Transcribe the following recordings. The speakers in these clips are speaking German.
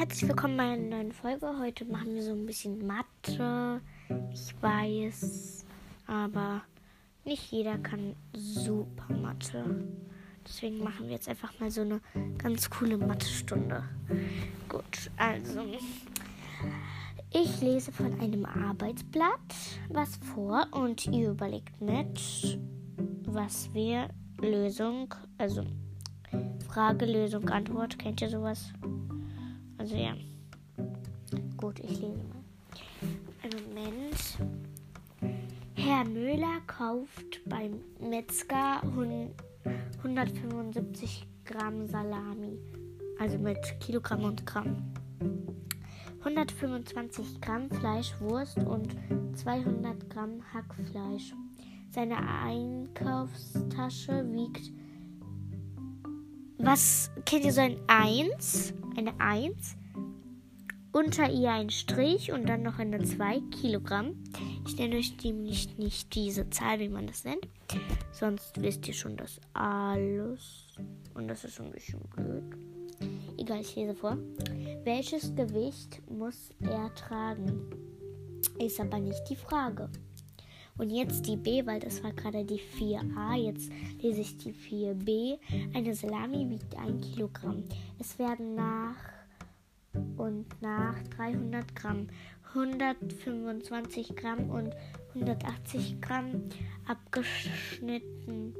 herzlich willkommen bei einer neuen Folge. Heute machen wir so ein bisschen Mathe. Ich weiß, aber nicht jeder kann super Mathe. Deswegen machen wir jetzt einfach mal so eine ganz coole Mathestunde. Gut, also ich lese von einem Arbeitsblatt was vor und ihr überlegt mit, was wir Lösung, also Frage, Lösung, Antwort. Kennt ihr sowas? Also ja. Gut, ich lese mal. Einen Moment. Herr Müller kauft beim Metzger 175 Gramm Salami. Also mit Kilogramm und Gramm. 125 Gramm Fleischwurst und 200 Gramm Hackfleisch. Seine Einkaufstasche wiegt was kennt ihr so ein 1? Eine 1. Unter ihr ein Strich und dann noch eine 2 Kilogramm. Ich nenne euch nämlich nicht diese Zahl, wie man das nennt. Sonst wisst ihr schon das alles. Und das ist ein bisschen blöd. Egal, ich lese vor. Welches Gewicht muss er tragen? Ist aber nicht die Frage. Und jetzt die B, weil das war gerade die 4a. Jetzt lese ich die 4b. Eine Salami wiegt 1 Kilogramm. Es werden nach nach 300 Gramm, 125 Gramm und 180 Gramm abgeschnitten.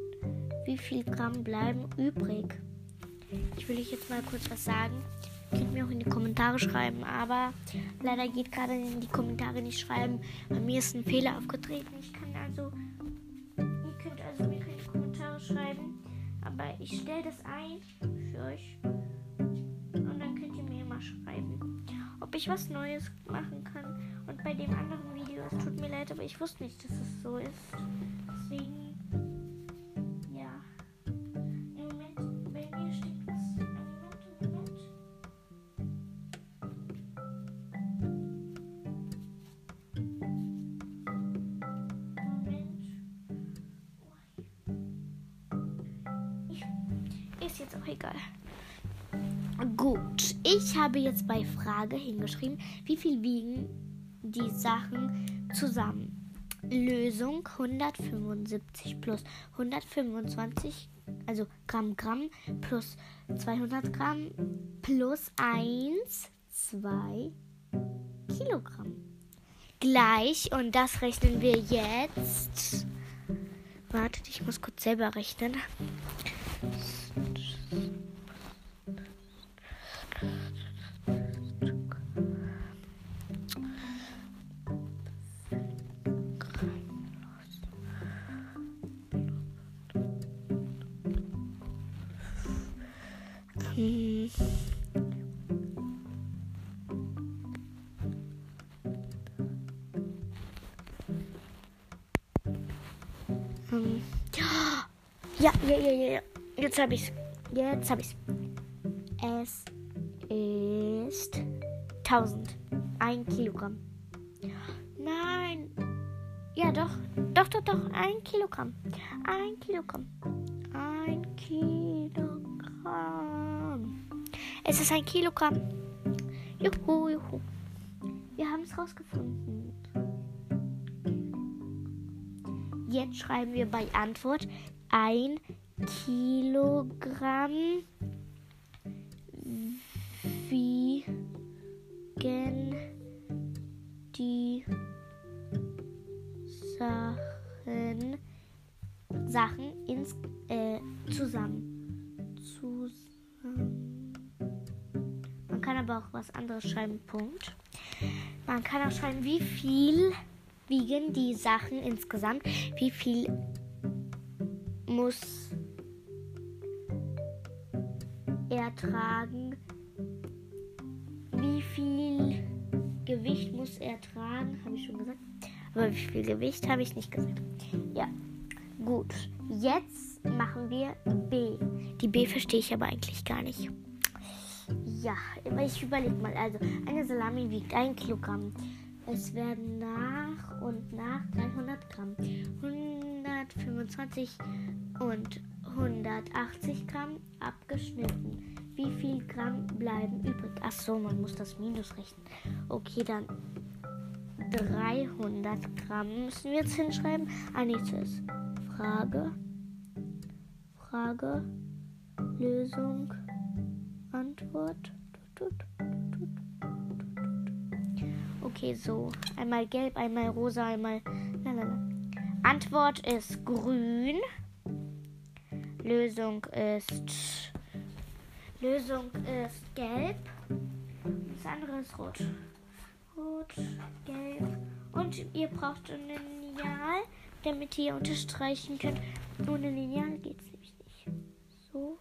Wie viel Gramm bleiben übrig? Ich will euch jetzt mal kurz was sagen. Könnt mir auch in die Kommentare schreiben, aber leider geht gerade in die Kommentare nicht schreiben. Bei mir ist ein Fehler aufgetreten. Ich kann also, ihr könnt also mir keine Kommentare schreiben, aber ich stelle das ein für euch schreiben, ob ich was Neues machen kann. Und bei dem anderen Video, es tut mir leid, aber ich wusste nicht, dass es so ist. Deswegen Gut, ich habe jetzt bei Frage hingeschrieben, wie viel wiegen die Sachen zusammen? Lösung 175 plus 125, also Gramm Gramm plus 200 Gramm plus 1, 2 Kilogramm. Gleich, und das rechnen wir jetzt. Wartet, ich muss kurz selber rechnen. Jetzt habe ich's. Jetzt habe ich's. Es ist 1000. Ein Kilogramm. Nein. Ja, doch. Doch, doch, doch. Ein Kilogramm. Ein Kilogramm. Ein Kilogramm. Es ist ein Kilogramm. Juhu, juhu. Wir haben es rausgefunden. Jetzt schreiben wir bei Antwort ein Kilogramm wiegen die Sachen, Sachen ins, äh, zusammen. zusammen. Man kann aber auch was anderes schreiben, Punkt. Man kann auch schreiben, wie viel wiegen die Sachen insgesamt, wie viel muss ertragen? Wie viel Gewicht muss er tragen? Habe ich schon gesagt. Aber wie viel Gewicht habe ich nicht gesagt. Ja, gut. Jetzt machen wir B. Die B verstehe ich aber eigentlich gar nicht. Ja, ich überlege mal. Also, eine Salami wiegt 1 Kilogramm. Es werden nach und nach 300 Gramm. 125 und 180 Gramm abgeschnitten. Wie viel Gramm bleiben übrig? Ach so, man muss das Minus rechnen. Okay, dann 300 Gramm müssen wir jetzt hinschreiben. Ah, nee, zuerst. Frage. Frage. Lösung. Antwort. Okay, so. Einmal gelb, einmal rosa, einmal. Lalala. Antwort ist grün. Lösung ist. Lösung ist gelb. Das andere ist rot. Rot, gelb. Und ihr braucht ein Lineal, damit ihr unterstreichen könnt. Ohne Lineal geht es nämlich nicht. So.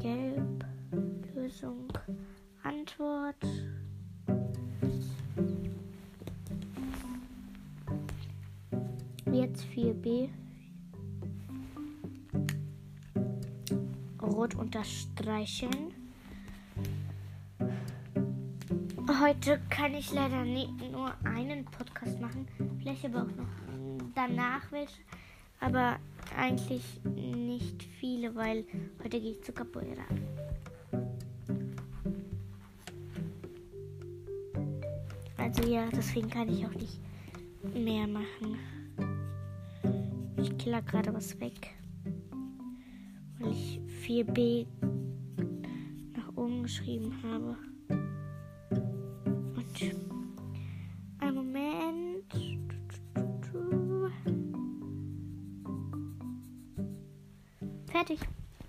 Gelb. Lösung. Antwort. Jetzt 4b. Rot unterstreichen. Heute kann ich leider nicht nur einen Podcast machen, vielleicht aber auch noch danach welche, aber eigentlich nicht viele, weil heute gehe ich zu Capoeira. Also ja, deswegen kann ich auch nicht mehr machen. Ich killer gerade was weg, weil ich 4b nach oben geschrieben habe. Und ein Moment. Fertig.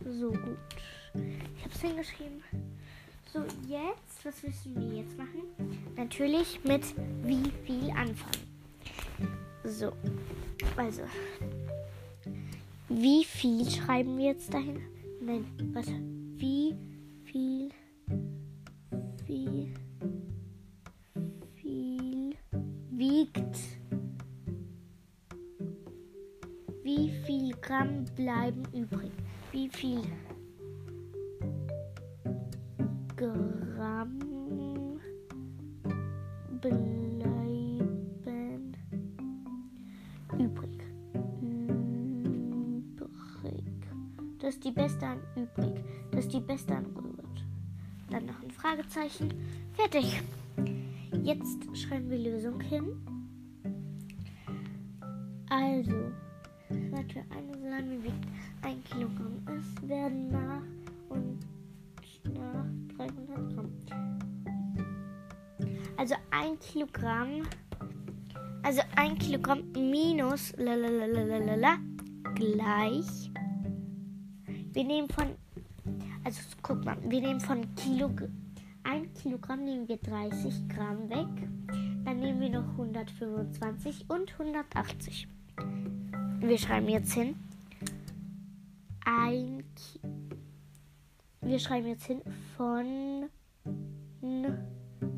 So gut. Ich habe es hingeschrieben. So, jetzt, was müssen wir jetzt machen? Natürlich mit wie viel anfangen. So, also, wie viel schreiben wir jetzt dahin? Nein, warte. Wie viel, wie viel wiegt, wie viel Gramm bleiben übrig? Wie viel Fragezeichen. Fertig. Jetzt schreiben wir Lösung hin. Also, warte, eine Salami wiegt ein Kilogramm. Es werden nach und nach 300 Gramm. Also ein Kilogramm. Also ein Kilogramm minus lalalala gleich. Wir nehmen von. Also guck mal, wir nehmen von Kilo. Kilogramm nehmen wir 30 Gramm weg. Dann nehmen wir noch 125 und 180. Wir schreiben jetzt hin. Ein Ki wir schreiben jetzt hin von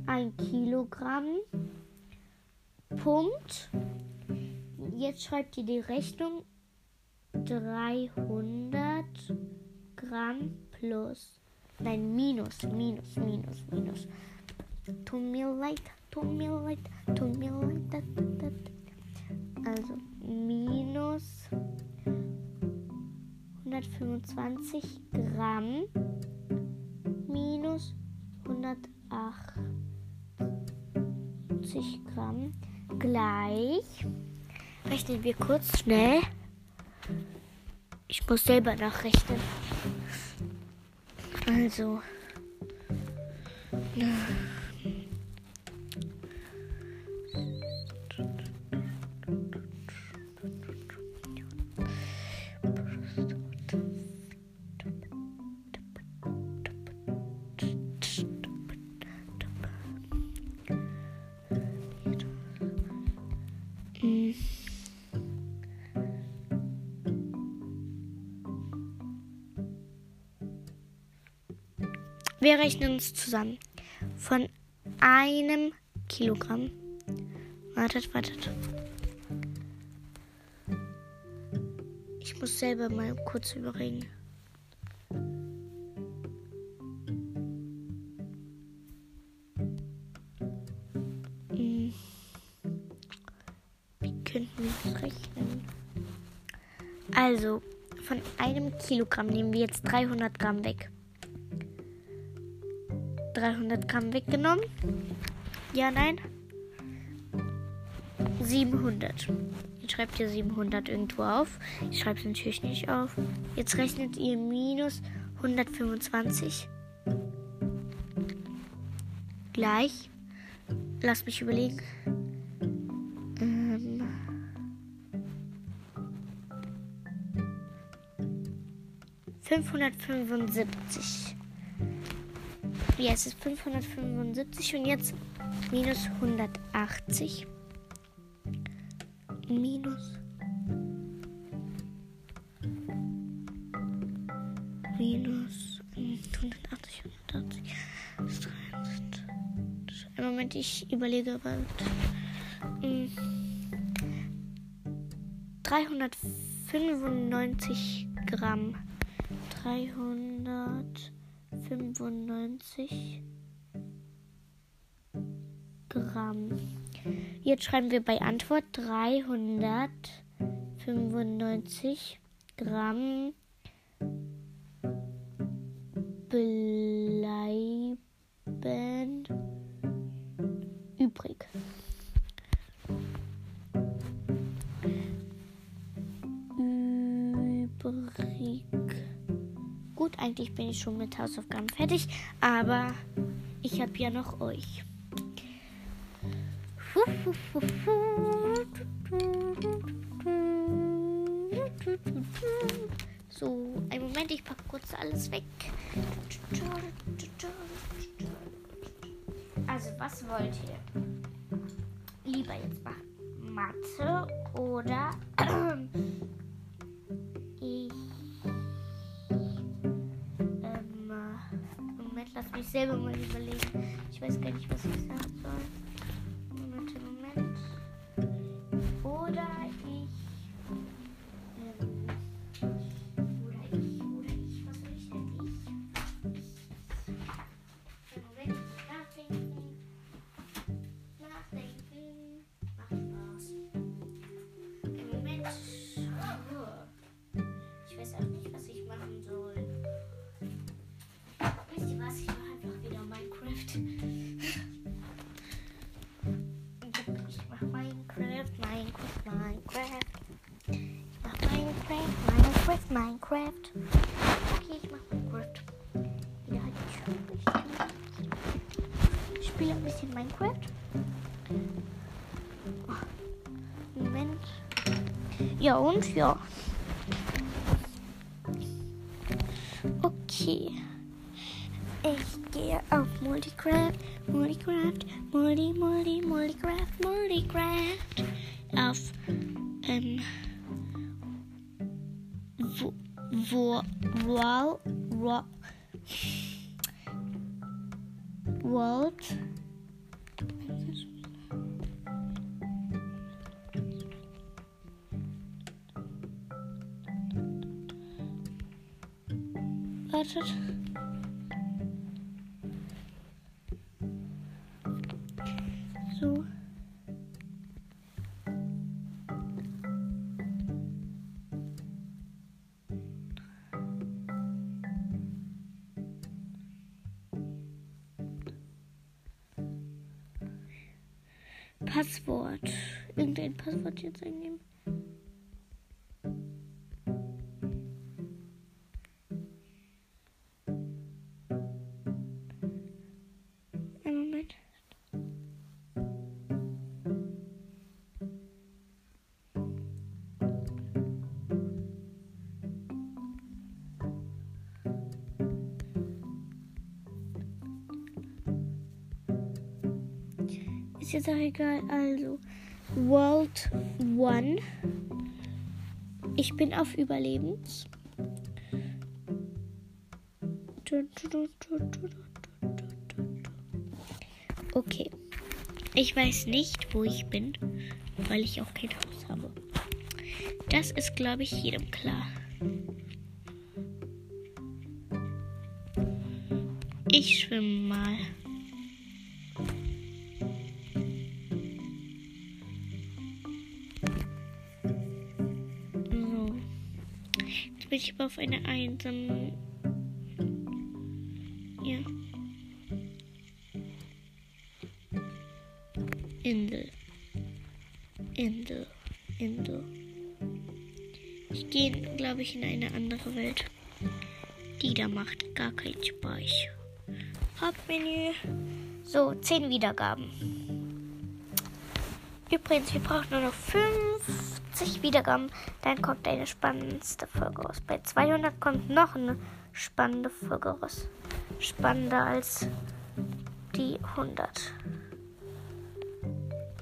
ein Kilogramm. Punkt. Jetzt schreibt ihr die Rechnung 300 Gramm plus. Nein, minus, minus, minus, minus. Tut mir leid, tut mir leid, tut mir leid. Also minus 125 Gramm minus 180 Gramm gleich. Rechnen wir kurz schnell. Ich muss selber nachrechnen. Also. Mm. Wir rechnen uns zusammen. Von einem Kilogramm. Wartet, wartet. Ich muss selber mal kurz überlegen. Hm. Wie könnten wir das rechnen? Also, von einem Kilogramm nehmen wir jetzt 300 Gramm weg. 300 Gramm weggenommen? Ja, nein? 700. Jetzt schreibt ihr 700 irgendwo auf. Ich schreibe es natürlich nicht auf. Jetzt rechnet ihr minus 125. Gleich. Lass mich überlegen. Ähm. Fünfhundertfünfundsiebzig. Ja, es ist 575 und jetzt minus 180. Minus. Minus 180, 180. Im Moment, ich überlege bald. 395 Gramm. 395 Gramm. Jetzt schreiben wir bei Antwort 395 Gramm bleiben übrig. Übrig. Eigentlich bin ich schon mit Hausaufgaben fertig, aber ich habe ja noch euch. So, einen Moment, ich packe kurz alles weg. Also, was wollt ihr? Lieber jetzt machen Mathe oder selber mal überlegen. Ich weiß gar nicht, was ich sagen soll. Minecraft. Okay, ich mach Minecraft. Halt ich spiele ein bisschen Minecraft. Moment. Ja und ja. Okay. Ich gehe auf Multicraft, Multicraft, Multi, Multi, Multicraft, Multicraft. Auf ähm, wo, wow, wow, World. Wartet. Ist jetzt auch egal. Also, World One. Ich bin auf Überlebens. Okay. Ich weiß nicht, wo ich bin, weil ich auch kein Haus habe. Das ist, glaube ich, jedem klar. Ich schwimme mal. ich war auf einer einsamen. Ja. Insel. Insel. Insel. Ich gehe, glaube ich, in eine andere Welt. Die da macht gar keinen Spaß. Hauptmenü. So, 10 Wiedergaben. Übrigens, wir brauchen nur noch 50 Wiedergaben. Dann kommt eine spannendste Folge raus. Bei 200 kommt noch eine spannende Folge raus. Spannender als die 100.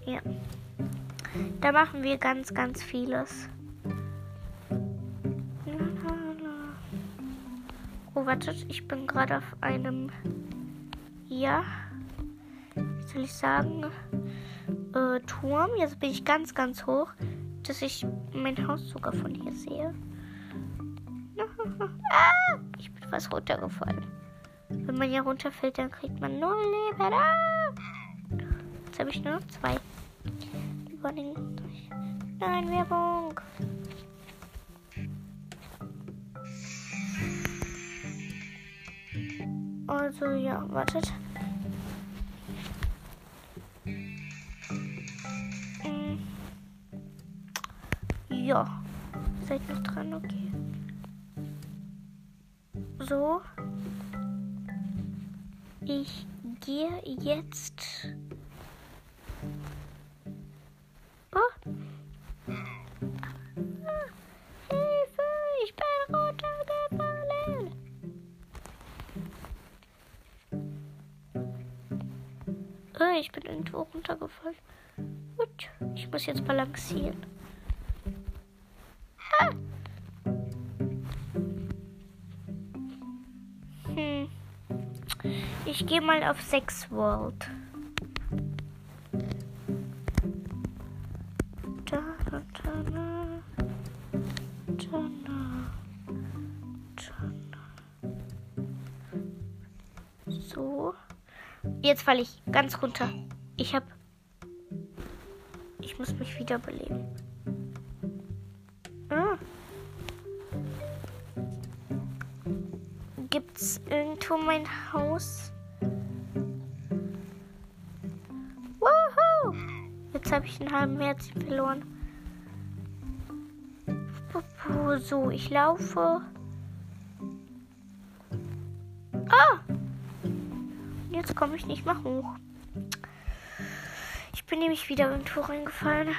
Ja. Da machen wir ganz, ganz vieles. Oh, wartet, ich bin gerade auf einem, ja, wie soll ich sagen, äh, Turm. Jetzt bin ich ganz, ganz hoch, dass ich mein Haus sogar von hier sehe. ah, ich bin fast runtergefallen. Wenn man hier runterfällt, dann kriegt man null Leben. Ah! Jetzt habe ich nur noch zwei. Nein, Werbung. Also ja, wartet. Ja, seid noch dran, okay. So. Ich gehe jetzt. Oh. Hilfe, ich bin runtergefallen. Oh, ich bin irgendwo runtergefallen. Gut, ich muss jetzt balancieren. Hm. Ich gehe mal auf 6 World. Da, da, da, da, So. Jetzt falle ich ganz runter. Ich hab. Ich muss mich wiederbeleben. Irgendwo mein Haus? Woohoo! Jetzt habe ich einen halben Herz verloren. So, ich laufe. Ah! Jetzt komme ich nicht mehr hoch. Ich bin nämlich wieder irgendwo reingefallen.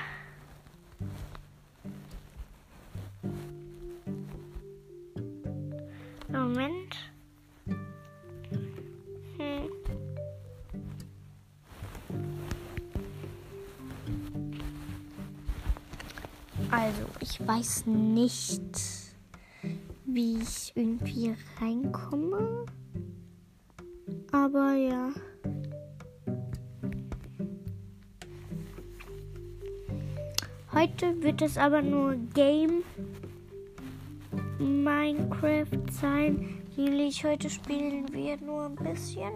Weiß nicht, wie ich irgendwie reinkomme. Aber ja. Heute wird es aber nur Game Minecraft sein. Nämlich heute spielen wir nur ein bisschen.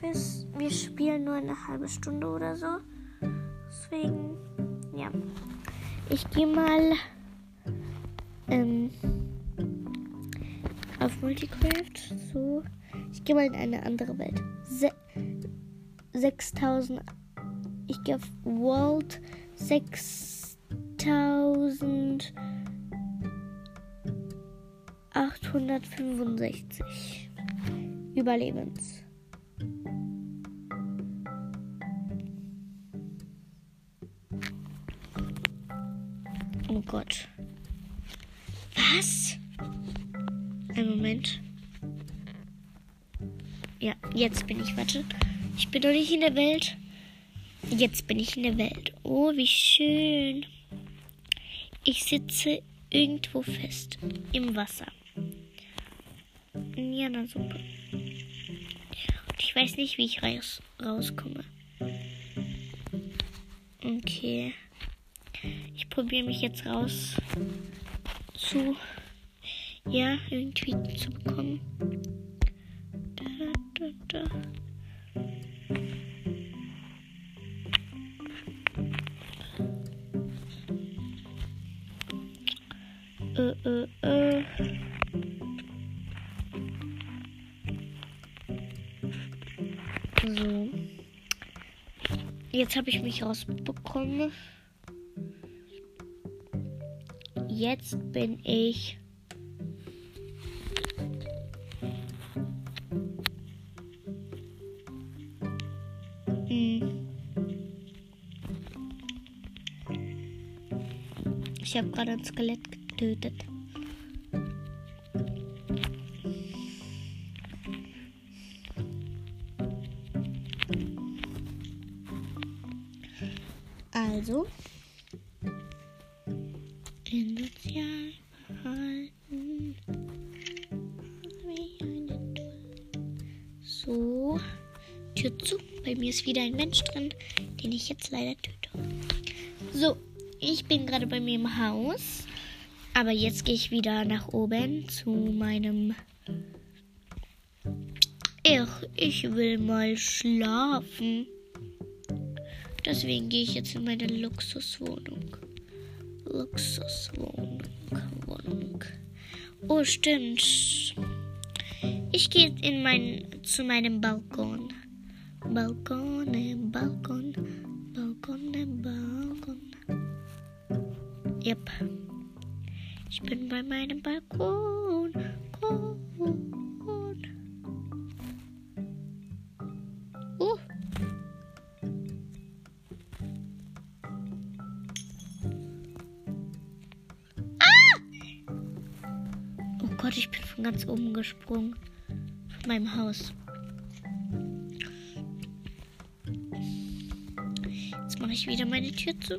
Bis wir spielen nur eine halbe Stunde oder so. Deswegen, ja. Ich gehe mal ähm, auf Multicraft. So. Ich gehe mal in eine andere Welt. Se 6000. Ich gehe auf World 6865. Überlebens. Oh Gott. Was? Ein Moment. Ja, jetzt bin ich. Warte. Ich bin doch nicht in der Welt. Jetzt bin ich in der Welt. Oh, wie schön. Ich sitze irgendwo fest. Im Wasser. Ja, na super. Und ich weiß nicht, wie ich raus, rauskomme. Okay. Ich probiere mich jetzt raus zu. Ja, irgendwie zu bekommen. Da, da, da. Äh, äh, äh. So. Jetzt habe ich mich rausbekommen. Jetzt bin ich. Ich habe gerade ein Skelett getötet. Also, ist wieder ein Mensch drin, den ich jetzt leider töte. So, ich bin gerade bei mir im Haus. Aber jetzt gehe ich wieder nach oben zu meinem. Ach, ich will mal schlafen. Deswegen gehe ich jetzt in meine Luxuswohnung. Luxuswohnung. Wohnung. Oh, stimmt. Ich gehe in mein, zu meinem Balkon. Balkon, Balkon, Balkon, Balkon. Yep. Ich bin bei meinem Balkon. Balkon. Uh. Oh Gott, ich bin von ganz oben gesprungen. Von meinem Haus. Mache ich wieder meine Tür zu.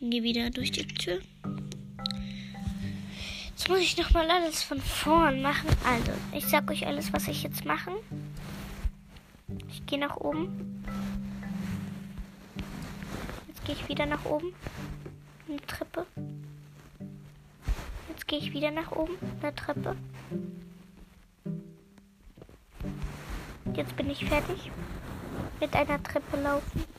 Und gehe wieder durch die Tür. Jetzt muss ich nochmal alles von vorn machen. Also, ich sag euch alles, was ich jetzt machen. Ich gehe nach oben. Jetzt gehe ich wieder nach oben. Eine Treppe. Jetzt gehe ich wieder nach oben. Eine Treppe. Jetzt bin ich fertig. Mit einer Treppe laufen.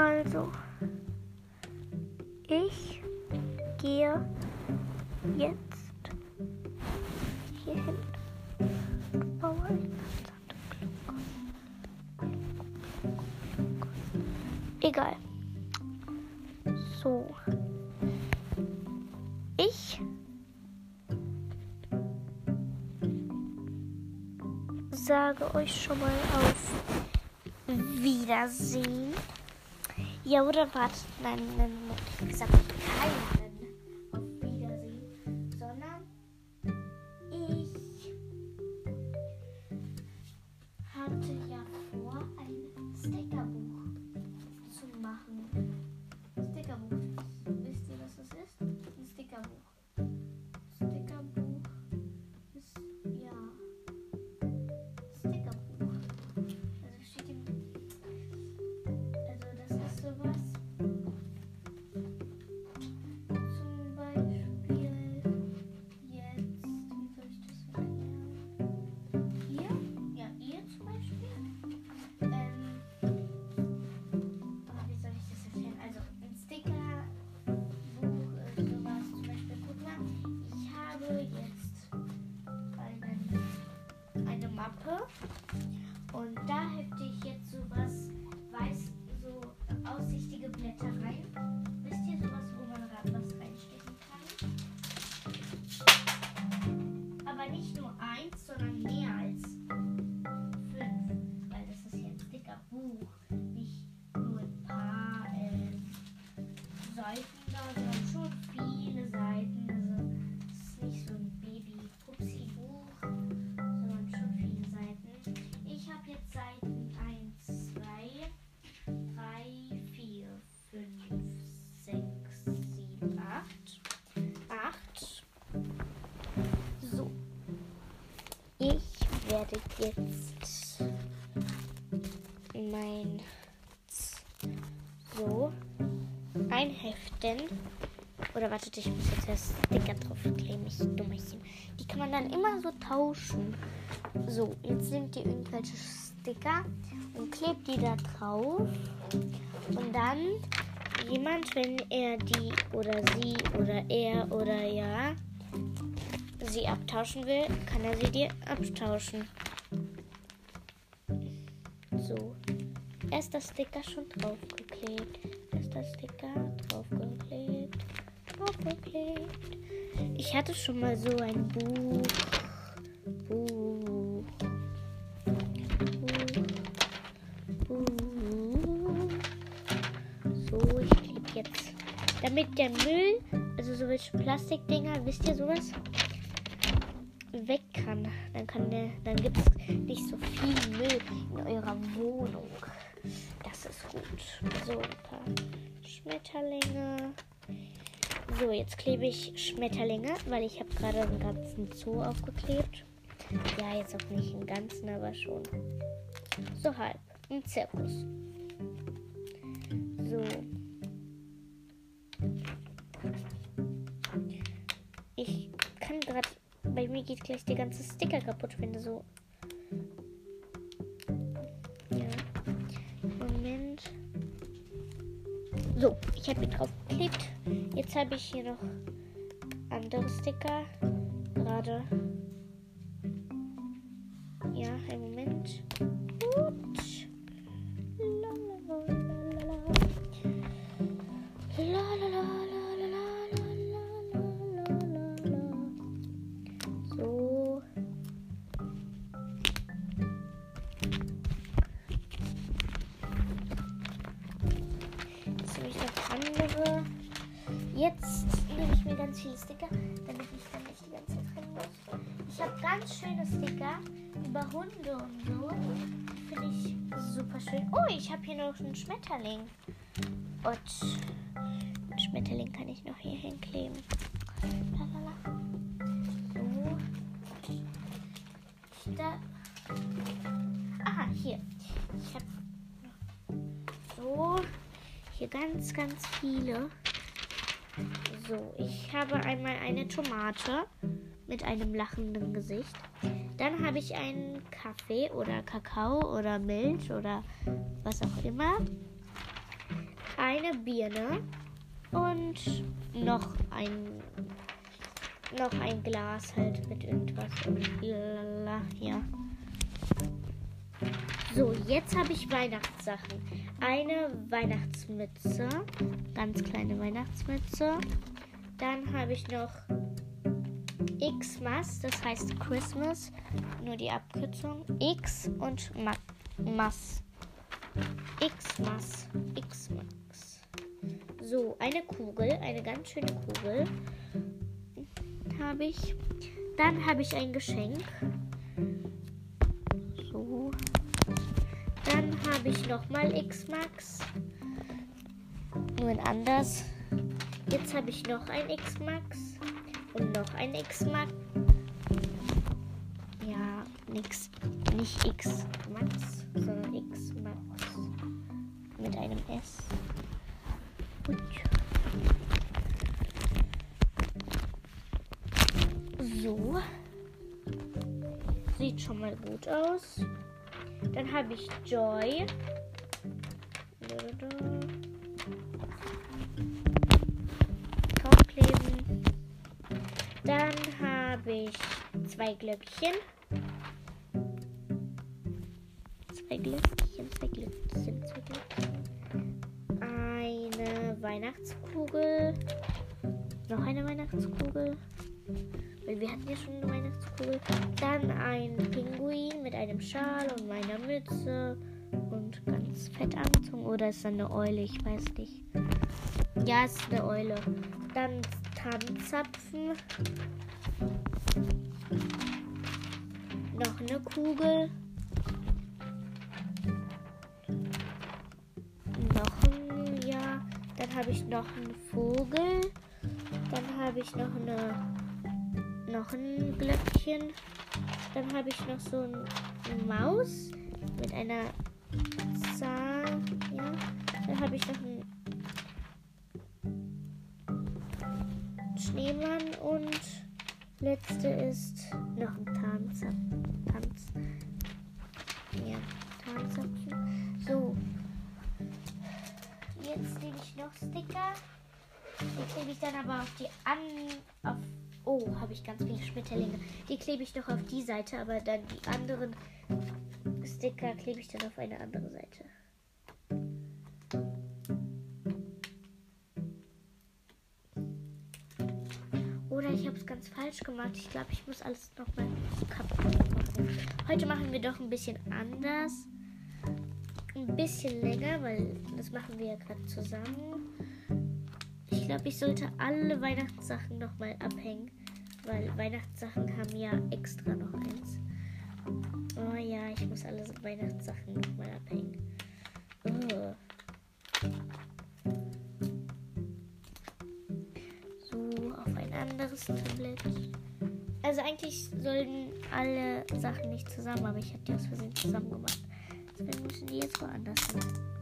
Also, ich gehe jetzt hier hin. Egal. So. Ich sage euch schon mal auf Wiedersehen. Ja, oder warte, jetzt mein so ein Heften. Oder wartet, ich muss jetzt das Sticker drauf kleben, ich Dummerchen. Die kann man dann immer so tauschen. So, jetzt nimmt ihr irgendwelche Sticker und klebt die da drauf. Und dann jemand, wenn er die oder sie oder er oder ja sie abtauschen will, kann er sie dir abtauschen. So. Erst das Sticker schon draufgeklebt. Erst das Sticker draufgeklebt. Draufgeklebt. Ich hatte schon mal so ein Buch. Buch. Buch. Buch. So, ich klebe jetzt. Damit der Müll, also so welche Plastikdinger, wisst ihr sowas? Weg kann, dann kann dann gibt es nicht so viel Müll in eurer Wohnung. Das ist gut. So ein paar Schmetterlinge. So, jetzt klebe ich Schmetterlinge, weil ich habe gerade einen ganzen Zoo aufgeklebt. Ja, jetzt auch nicht den ganzen, aber schon. So halb. Ein Zirkus. So. Bei mir geht gleich der ganze Sticker kaputt, wenn du so. Ja. Moment. So, ich habe ihn drauf geklebt. Jetzt habe ich hier noch andere Sticker. Gerade. Ja, einen Moment. Einen Schmetterling. Und einen Schmetterling kann ich noch hier hinkleben. So. Da. Aha, hier. Ich habe so hier ganz, ganz viele. So, ich habe einmal eine Tomate mit einem lachenden Gesicht. Dann habe ich einen Kaffee oder Kakao oder Milch oder was auch immer. Eine Birne und noch ein noch ein Glas halt mit irgendwas. Ja. So, jetzt habe ich Weihnachtssachen. Eine Weihnachtsmütze, ganz kleine Weihnachtsmütze. Dann habe ich noch Xmas, das heißt Christmas, nur die Abkürzung. X und Ma Mas. Xmas, Xmas. So, eine Kugel, eine ganz schöne Kugel habe ich. Dann habe ich ein Geschenk. habe ich nochmal X-Max. Nur in anders. Jetzt habe ich noch ein X-Max. Und noch ein X-Max. Ja, nix. Nicht X-Max, X-Max. Mit einem S. Gut. So. Sieht schon mal gut aus. Dann habe ich Joy. Draufkleben. Dann habe ich zwei Glöckchen. Zwei Glöckchen, zwei Glöckchen, zwei Glöckchen. Weihnachtskugel. Noch eine Weihnachtskugel. Weil wir hatten ja schon eine Weihnachtskugel. Dann ein Pinguin mit einem Schal und meiner Mütze. Und ganz fett angezogen. Oder ist das eine Eule? Ich weiß nicht. Ja, ist eine Eule. Dann Tanzzapfen. Noch eine Kugel. Noch einen Vogel. Dann habe ich noch eine noch ein Glöckchen. Dann habe ich noch so ein eine Maus mit einer Zahl. Ja. Dann habe ich noch einen dann aber auf die an. Auf, oh, habe ich ganz viele Schmetterlinge. Die klebe ich noch auf die Seite, aber dann die anderen Sticker klebe ich dann auf eine andere Seite. Oder ich habe es ganz falsch gemacht. Ich glaube, ich muss alles nochmal kaputt machen. Heute machen wir doch ein bisschen anders. Ein bisschen länger, weil das machen wir ja gerade zusammen. Ich glaube, ich sollte alle Weihnachtssachen nochmal abhängen, weil Weihnachtssachen haben ja extra noch eins. Oh ja, ich muss alle Weihnachtssachen nochmal abhängen. Oh. So, auf ein anderes Tablet. Also eigentlich sollen alle Sachen nicht zusammen, aber ich habe die aus Versehen zusammen gemacht. Deswegen müssen die jetzt woanders hin.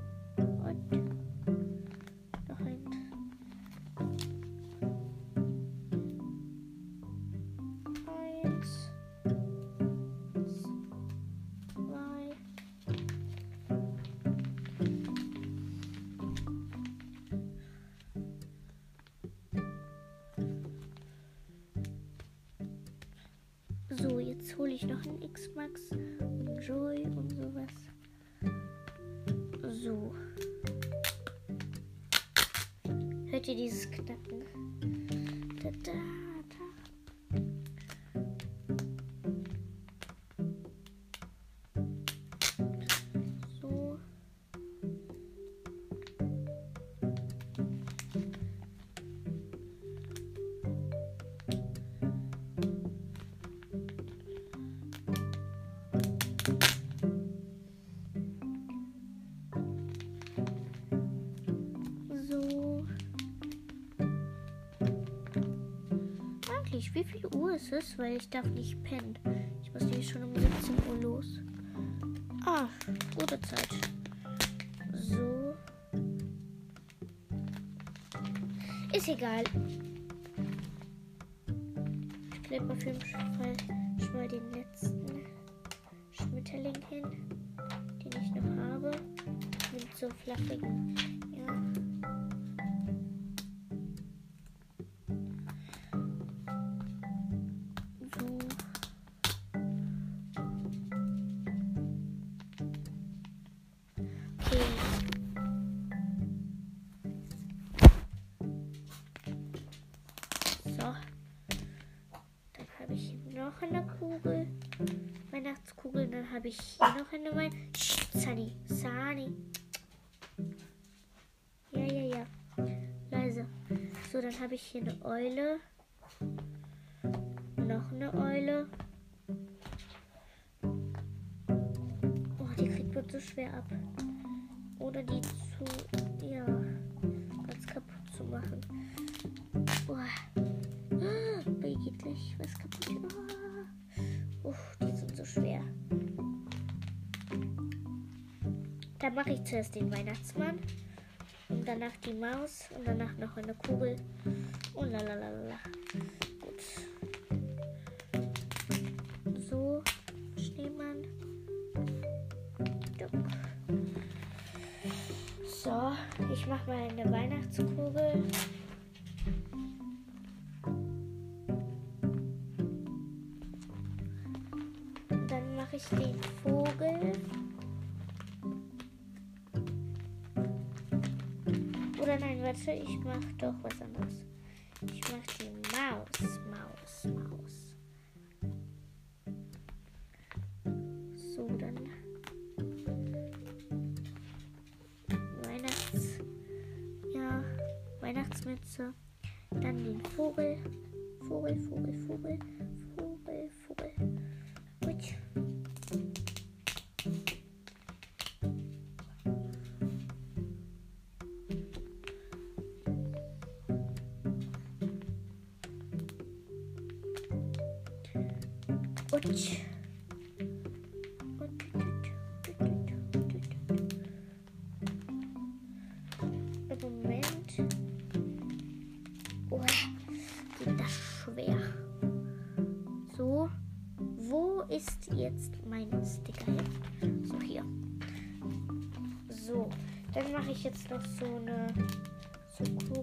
So, jetzt hole ich noch einen X-Max und Joy und sowas. So. Hört ihr dieses Knacken? Da, Weil ich darf nicht pennen. Ich muss nämlich schon um 17 Uhr los. Ah, gute Zeit. So. Ist egal. Ich klebe auf jeden Fall schon mal den letzten Schmetterling hin, den ich noch habe. Mit so flachigen, habe ich hier noch eine Wein. Sunny. Sunny. Ja, ja, ja. Leise. So, dann habe ich hier eine Eule. Noch eine Eule. Oh, die kriegt man so schwer ab. Oder die zu, ja, ganz kaputt zu machen. Boah. Ah, gleich was kaputt. Dann mache ich zuerst den Weihnachtsmann. Und danach die Maus. Und danach noch eine Kugel. Und lalalala. Gut. So. Schneemann. So, ich mache mal eine Weihnachtskugel. Dann mache ich den Vogel. Nein, warte, ich mache doch was anderes.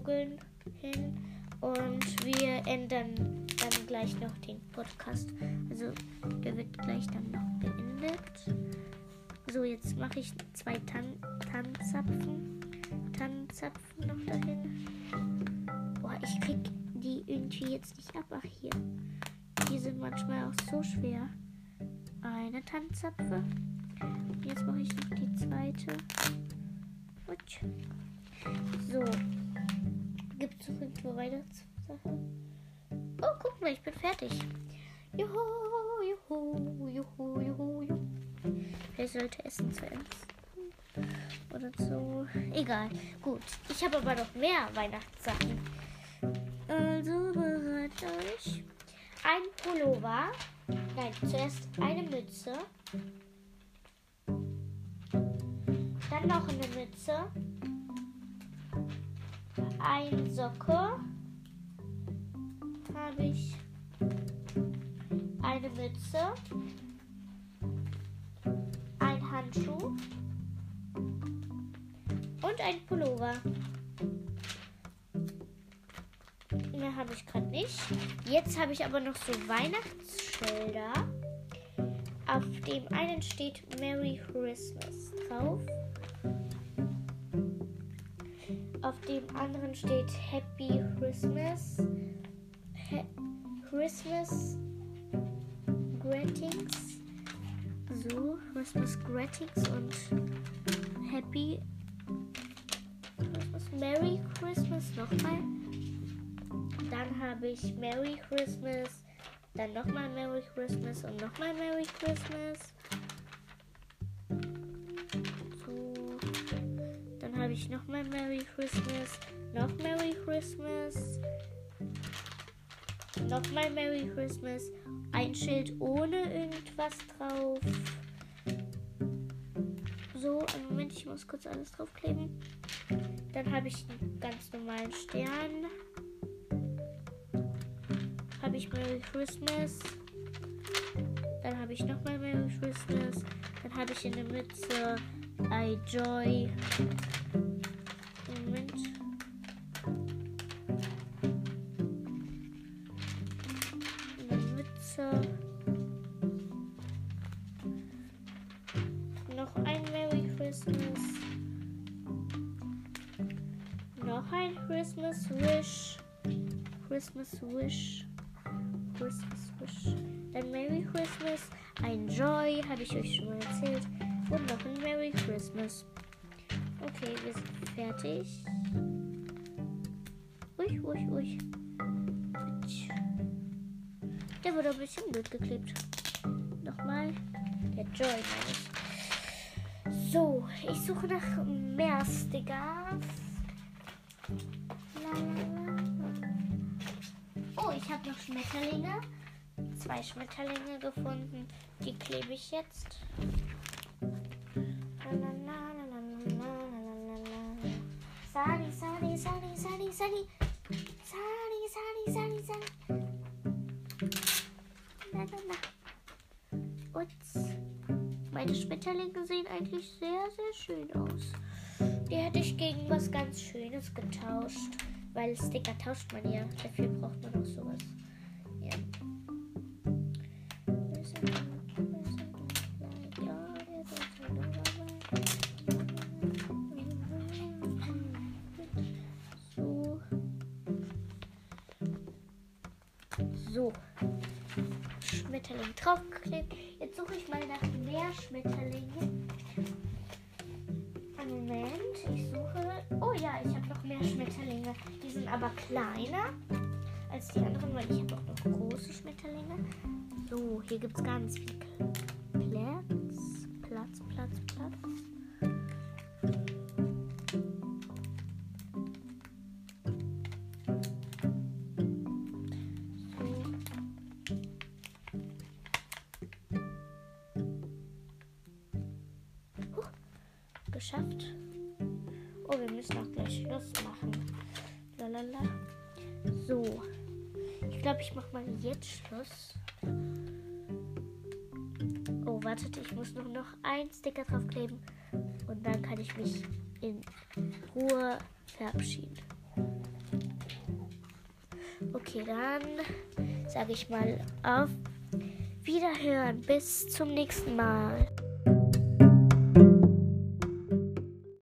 Kugeln hin und wir ändern dann gleich noch den Podcast. Also der wird gleich dann noch beendet. So, jetzt mache ich zwei Tan Tannenzapfen. Tannenzapfen noch dahin. Boah, ich krieg die irgendwie jetzt nicht ab. Ach, hier. Die sind manchmal auch so schwer. Eine Tannenzapfe. Jetzt mache ich noch die zweite. Gut. So. Gibt es noch Weihnachtssachen? Oh, guck mal, ich bin fertig. Juhu, juhu, juhu, juhu, juhu. Wer sollte essen zuerst? Oder so. Egal. Gut. Ich habe aber noch mehr Weihnachtssachen. Also bereit euch. Ein Pullover. Nein, zuerst eine Mütze. Dann noch eine Mütze. Ein Socke. Habe ich eine Mütze. Ein Handschuh. Und ein Pullover. Mehr habe ich gerade nicht. Jetzt habe ich aber noch so Weihnachtsschilder. Auf dem einen steht Merry Christmas drauf. Auf dem anderen steht Happy Christmas. Ha Christmas Greetings. So, Christmas Greetings und Happy Christmas. Merry Christmas nochmal. Dann habe ich Merry Christmas. Dann nochmal Merry Christmas und nochmal Merry Christmas. Ich nochmal Merry Christmas. Noch Merry Christmas. Nochmal Merry Christmas. Ein Schild ohne irgendwas drauf. So, einen Moment, ich muss kurz alles draufkleben. Dann habe ich einen ganz normalen Stern. Habe ich Merry Christmas. Dann habe ich nochmal Merry Christmas. Dann habe ich in der Mütze I Joy. Noch ein Christmas Wish. Christmas Wish. Christmas Wish. Dann Merry Christmas. Ein Joy, habe ich euch schon mal erzählt. Und noch ein Merry Christmas. Okay, wir sind fertig. Ui, ui, ui. Der wurde ein bisschen blöd geklebt. Nochmal. Der Joy, meine ich. So, ich suche nach mehr Stickers. Schmetterlinge. Zwei Schmetterlinge gefunden. Die klebe ich jetzt. Sari, Sari, Sari, Sari, Sari. Sari, Sari, Sari, Sari. Na, Meine Schmetterlinge sehen eigentlich sehr, sehr schön aus. Die hätte ich gegen was ganz Schönes getauscht. Weil Sticker tauscht man ja. Dafür braucht man auch sowas. Schmetterling draufgeklebt. Jetzt suche ich mal nach mehr Schmetterlingen. Einen Moment, ich suche. Oh ja, ich habe noch mehr Schmetterlinge. Die sind aber kleiner als die anderen, weil ich habe auch noch große Schmetterlinge. So, hier gibt es ganz viel glaube, ich mache mal jetzt Schluss. wartet, ich muss nur noch ein Sticker draufkleben und dann kann ich mich in Ruhe verabschieden. Okay, dann sage ich mal auf Wiederhören. Bis zum nächsten Mal.